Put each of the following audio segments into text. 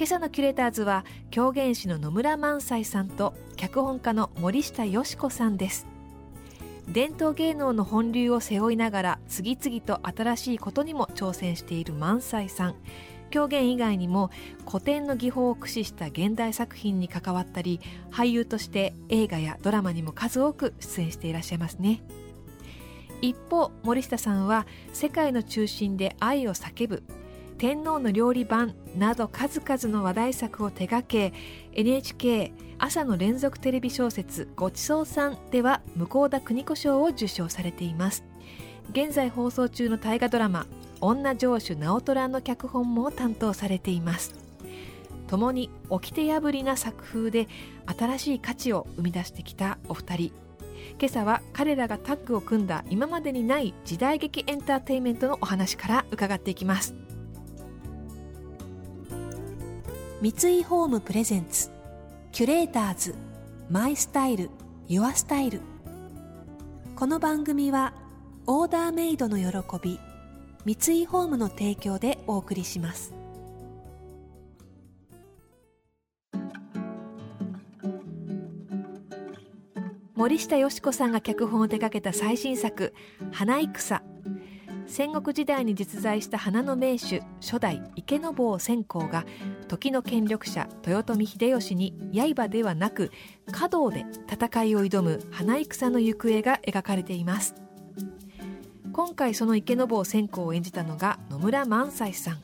今朝のキュレーターズは狂言師の野村萬斎さんと脚本家の森下よし子さんです。伝統芸能の本流を背負いながら次々と新しいことにも挑戦している萬斎さん。狂言以外にも古典の技法を駆使した現代作品に関わったり俳優として映画やドラマにも数多く出演していらっしゃいますね。一方森下さんは世界の中心で愛を叫ぶ天皇の料理番など数々の話題作を手掛け NHK 朝の連続テレビ小説「ごちそうさん」では向田邦子賞を受賞されています。現在放送中の大河ドラマ「女城主直虎」の脚本も担当されています。共に掟破りな作風で新しい価値を生み出してきたお二人。今朝は彼らがタッグを組んだ今までにない時代劇エンターテインメントのお話から伺っていきます。三井ホームプレゼンツ。キュレーターズマイスタイルユアスタイル。この番組はオーダーメイドの喜び三井ホームの提供でお送りします。森下よし子さんが脚本を手掛けた最新作「花戦」戦国時代に実在した花の名手初代池坊千光が時の権力者豊臣秀吉に刃ではなく華道で戦いを挑む花戦の行方が描かれています今回その池坊千光を演じたのが野村萬斎さん。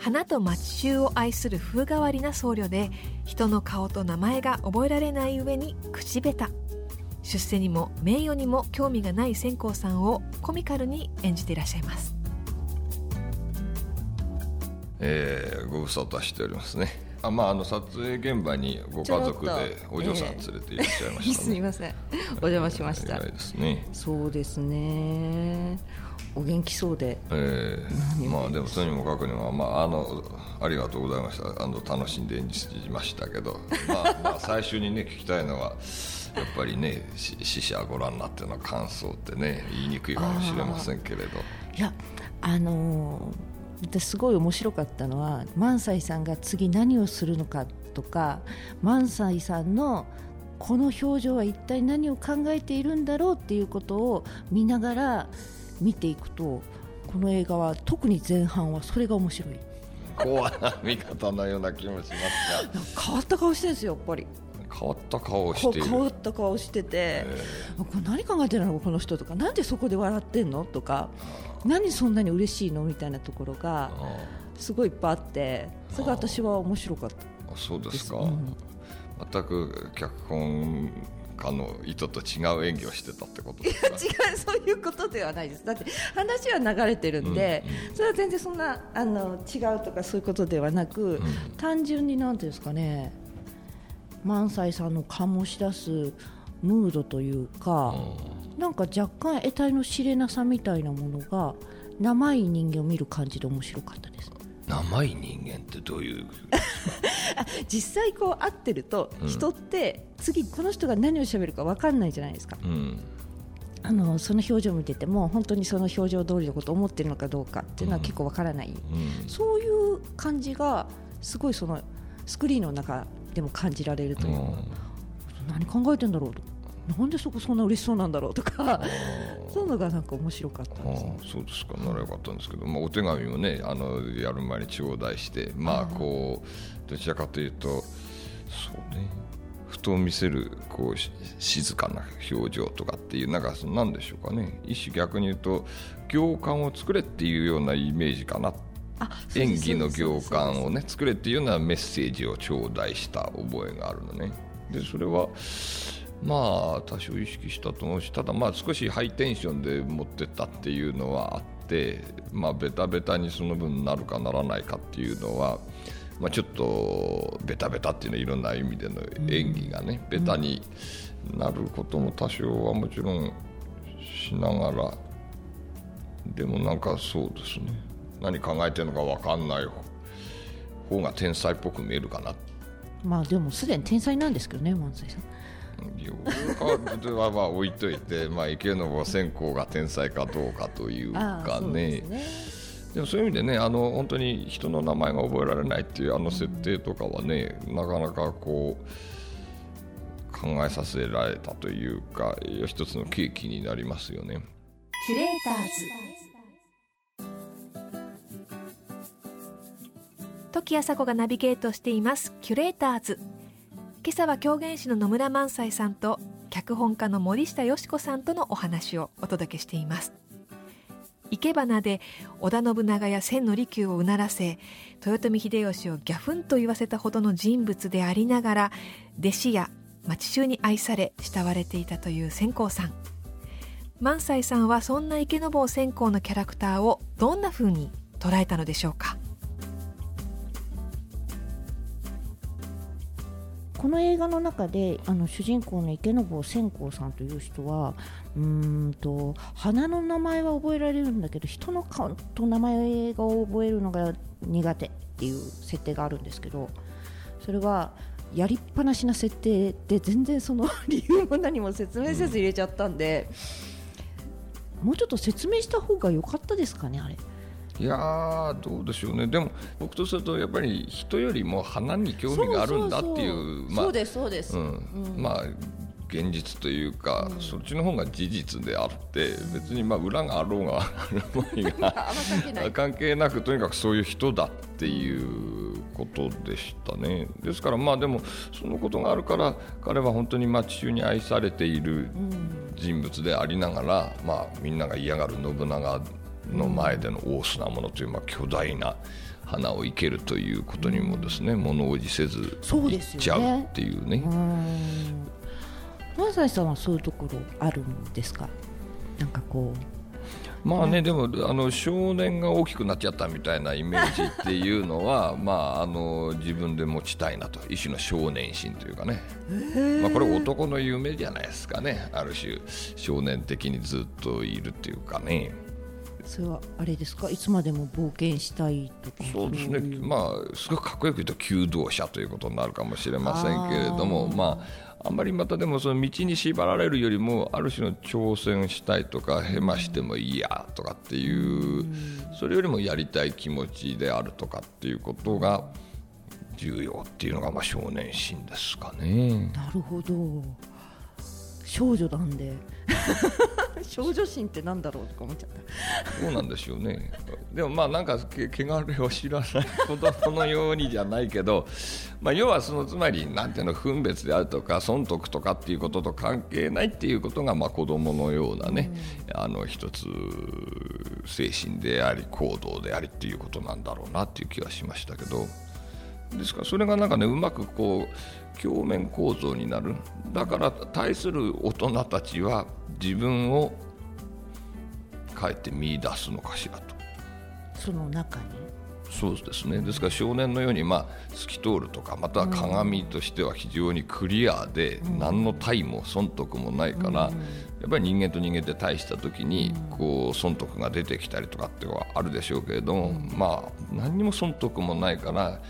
花と町衆を愛する風変わりな僧侶で人の顔と名前が覚えられない上に口下手。出世にも名誉にも興味がない千光さんをコミカルに演じていらっしゃいます。えー、ご無沙汰しておりますね。あまああの撮影現場にご家族でお嬢さん連れていらっしゃいました、ねえー、すみません。お邪魔しました、えー、ですね。そうですね。お元気そうで、えー、まあでもとにもかくにもまああのありがとうございました。あの楽しんで演じましたけど。まあ、まあ、最初にね聞きたいのはやっぱりね死者ご覧になっての感想ってね言いにくいかもしれませんけれど。いやあのー、私すごい面白かったのは萬斎さんが次何をするのかとか萬斎さんのこの表情は一体何を考えているんだろうっていうことを見ながら見ていくとこの映画は特に前半はそれが面白い。怖な見方のような気もしますが。変わった顔してるんですよやっぱり変わった顔をして変わった顔してて、これ何考えてるの？この人とか。なんでそこで笑ってんの？とか。何そんなに嬉しいの？みたいなところがすごいいっぱいあって。それが私は面白かった。あそうですか、うん、全く脚本家の意図と違う演技をしてたってことですか？違う。そういうことではないです。だって話は流れてるんで、うんうん、それは全然そんなあの違うとかそういうことではなく、うん、単純になんていうんですかね萬斎さんの醸し出すムードというか、なんか若干得体の知れなさみたいなものが生い人間を見る感じで面白かったです。生い人間ってどういう？実際こう会ってると人って次この人が何をしゃべるか分かんないじゃないですか、うん、あのその表情を見てても本当にその表情通りのことを思ってるのかどうかっていうのは結構分からない、うん、そういう感じがすごいそのスクリーンの中でも感じられるというか、何考えてんだろうとなんでそこそんな嬉しそうなんだろうとかそういうのがなんか面白かったです、ね、そうですか。ならよかったんですけど、まあ、お手紙もねあのやる前に頂戴してまあこうどちらかというとそうね。ふと見せるこう静かな表情とかっていうなんかなんでしょうかね。一種逆に言うと行間を作れっていうようなイメージかなって演技の行間をね作れっていうようなメッセージを頂戴した覚えがあるのね。でそれはまあ多少意識したと思うしただまあ少しハイテンションで持ってったっていうのはあってまあベタベタにその分なるかならないかっていうのはまあ、ちょっとベタベタっていうのはいろんな意味での演技がね、ベタになることも多少はもちろんしながらでもなんかそうですね何考えてるのか分かんない方が天才っぽく見えるかなまあでもすでに天才なんですけどね萬斎さん。はまあ置いといて、まあ、池坊専攻が天才かどうかというかね。でもそういう意味でねあの本当に人の名前が覚えられないっていうあの設定とかはね、うん、なかなかこう考えさせられたというか一つの契機になりますよね。キュレーターズ時朝子がナビゲートしています。キュレーターズ。今朝は狂言師の野村萬斎さんと脚本家の森下よし子さんとのお話をお届けしています。生け花で織田信長や千利休をうならせ豊臣秀吉をギャフンと言わせたほどの人物でありながら弟子や町衆に愛され慕われていたという千光さん。萬斎さんはそんな池坊千光のキャラクターをどんな風に捉えたのでしょうか？この映画の中であの主人公の池坊千光さんという人はうんと花の名前は覚えられるんだけど人の顔と名前が覚えるのが苦手っていう設定があるんですけどそれはやりっぱなしな設定で全然その 理由も何も説明せず入れちゃったんで、もうちょっと説明した方が良かったですかねあれ。いやどうでしょうね。でも僕とするとやっぱり人よりも花に興味があるんだっていうそうですそうです、まあ現実というか、うん、そっちの方が事実であって別にまあ裏があろうが 関係なくとにかくそういう人だっていうことでしたね。ですからまあでもそのことがあるから彼は本当に町中に愛されている人物でありながら、まあ、みんなが嫌がる信長の前での大砂ものという、まあ、巨大な花を生けるということにもですね、物おじせずいっちゃうっていうね。萬斎さんはそういうところあるんですか？なんかこう。まあね、でもあの少年が大きくなっちゃったみたいなイメージっていうのは まあ、あの自分で持ちたいなと一種の少年心というかね、まあ、これ男の夢じゃないですかね。ある種少年的にずっといるっていうかね。それはあれですか？いつまでも冒険したいとかそうですね。まあすごくかっこよく言うと求道者ということになるかもしれませんけれどもまああんまりまたでもその道に縛られるよりもある種の挑戦したいとかへましてもいいやとかっていうそれよりもやりたい気持ちであるとかっていうことが重要っていうのがまあ少年心ですかね。なるほど少女なんで。少女心ってなんだろうとか思っちゃった。そうなんですよね。でもまあなんかけ汚れを知らない。子供のようにじゃないけど、まあ、要はそのつまりなんていうの分別であるとか損得とかっていうことと関係ないっていうことがまあ子供のようなね、うん、あの一つ精神であり行動でありっていうことなんだろうなっていう気はしましたけど。ですからそれがなんかねうまくこう鏡面構造になるだから対する大人たちは自分をかえって見出すのかしらと。その中に？そうですね。ですから少年のように、まあ、透き通るとかまたは鏡としては非常にクリアで、うん、何の対も損得もないから、うん、やっぱり人間と人間で対した時に、こう損得が出てきたりとかってはあるでしょうけれども、まあ何にも損得もないから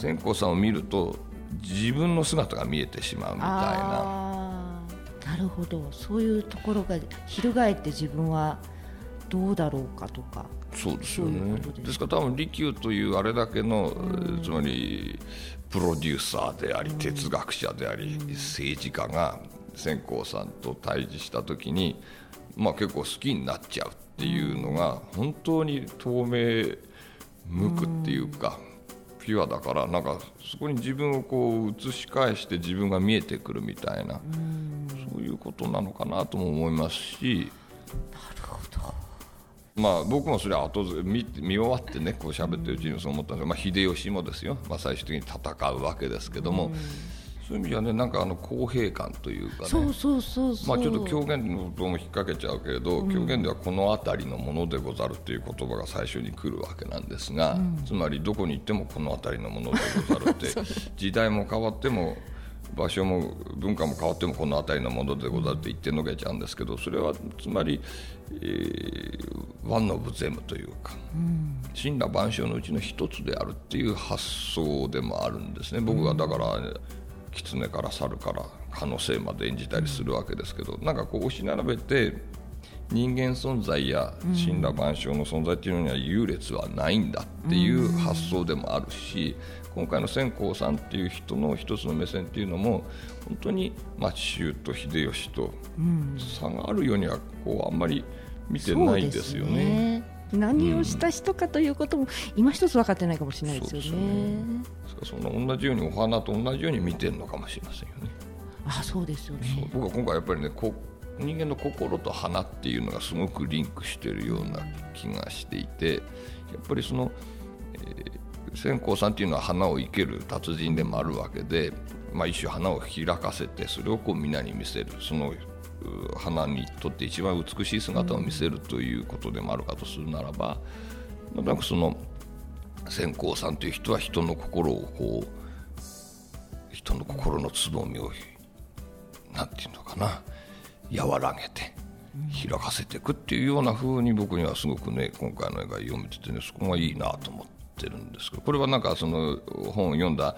千光さんを見ると自分の姿が見えてしまうみたいな。なるほど。そういうところが翻って自分はどうだろうかとか。そうですよね。ですから多分利休というあれだけの、つまりプロデューサーであり哲学者であり、政治家が千光さんと対峙した時に、まあ、結構好きになっちゃうっていうのが本当に透明無垢っていうか、ピュアだからなんかそこに自分をこう映し返して自分が見えてくるみたいなそういうことなのかなとも思いますし。なるほど。まあ僕もそれは後ず見見終わってねこう喋ってるうちにそう思ったんですけど、まあ、秀吉もですよ、まあ、最終的に戦うわけですけども。そういう意味ではねなんかあの公平感というかね。そうそうそうまあちょっと狂言のことも引っ掛けちゃうけれど、うん、狂言ではこの辺りのものでござるという言葉が最初に来るわけなんですが、うん、つまりどこに行ってもこの辺りのものでござるって 時代も変わっても場所も文化も変わってもこの辺りのものでござるって言ってのけちゃうんですけどそれはつまり、えー、ワン・オブ・ゼムというか、神羅万象のうちの一つであるっていう発想でもあるんですね。僕はだから、狐から猿から可能性まで演じたりするわけですけど、なんかこう押し並べて人間存在や神羅万象の存在っていうのには優劣はないんだっていう発想でもあるし、今回の千光さんっていう人の一つの目線っていうのも本当に町衆と秀吉と差があるようにはこうあんまり見てないんですよね。何をした人かということも、今一つ分かってないかもしれないですよね。その同じようにお花と同じように見てるのかもしれませんよね。あそうですよね僕は今回やっぱりねこ人間の心と花っていうのがすごくリンクしているような気がしていてやっぱりその、えー、線香さんっていうのは花を生ける達人でもあるわけで、まあ、一種花を開かせてそれをこう皆に見せるその花にとって一番美しい姿を見せるということでもあるかとするならば、うん、なんかその線香さんという人は人の心をこう人の心のつぼみをなんていうのかな和らげて開かせていくっていうような風に僕にはすごくね今回の絵が読めててねそこがいいなと思ってるんですけどこれはなんかその本を読んだ、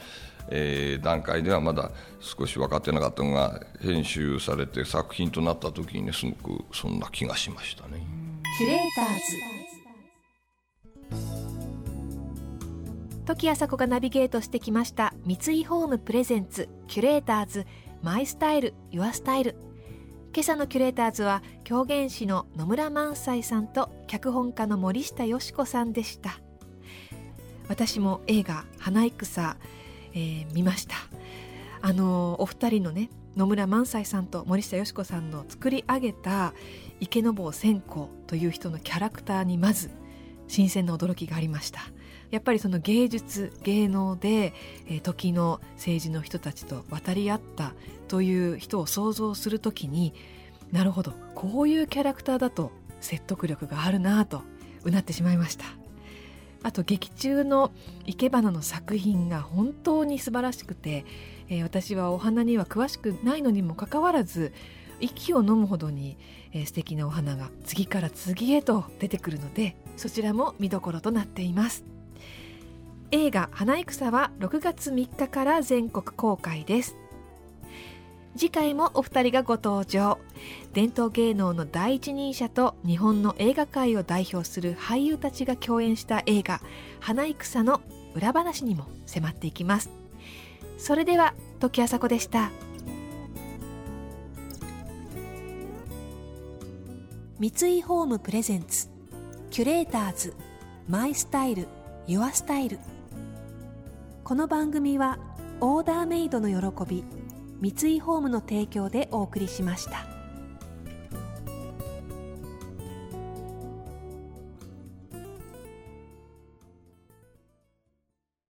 えー、段階ではまだ少し分かってなかったのが編集されて作品となった時にねすごくそんな気がしましたね。キュレーターズ。時あさこがナビゲートしてきました三井ホームプレゼンツキュレーターズマイスタイルユアスタイル。今朝のキュレーターズは狂言師の野村萬斎さんと脚本家の森下よし子さんでした。私も映画「花戦」えー、見ました。あのお二人のね野村萬斎さんと森下よし子さんの作り上げた池坊千光という人のキャラクターにまず新鮮な驚きがありました。やっぱりその芸術芸能で、えー、時の政治の人たちと渡り合ったという人を想像するときになるほどこういうキャラクターだと説得力があるなとうなってしまいました。あと劇中の生け花の作品が本当に素晴らしくて、えー、私はお花には詳しくないのにもかかわらず息を飲むほどに、えー、素敵なお花が次から次へと出てくるのでそちらも見どころとなっています。映画「花戦」は6月3日から全国公開です。次回もお二人がご登場。伝統芸能の第一人者と日本の映画界を代表する俳優たちが共演した映画「花戦」の裏話にも迫っていきます。それでは時あさこでした。三井ホームプレゼンツキュレーターズマイスタイルユアスタイル。この番組はオーダーメイドの喜び三井ホームの提供でお送りしました。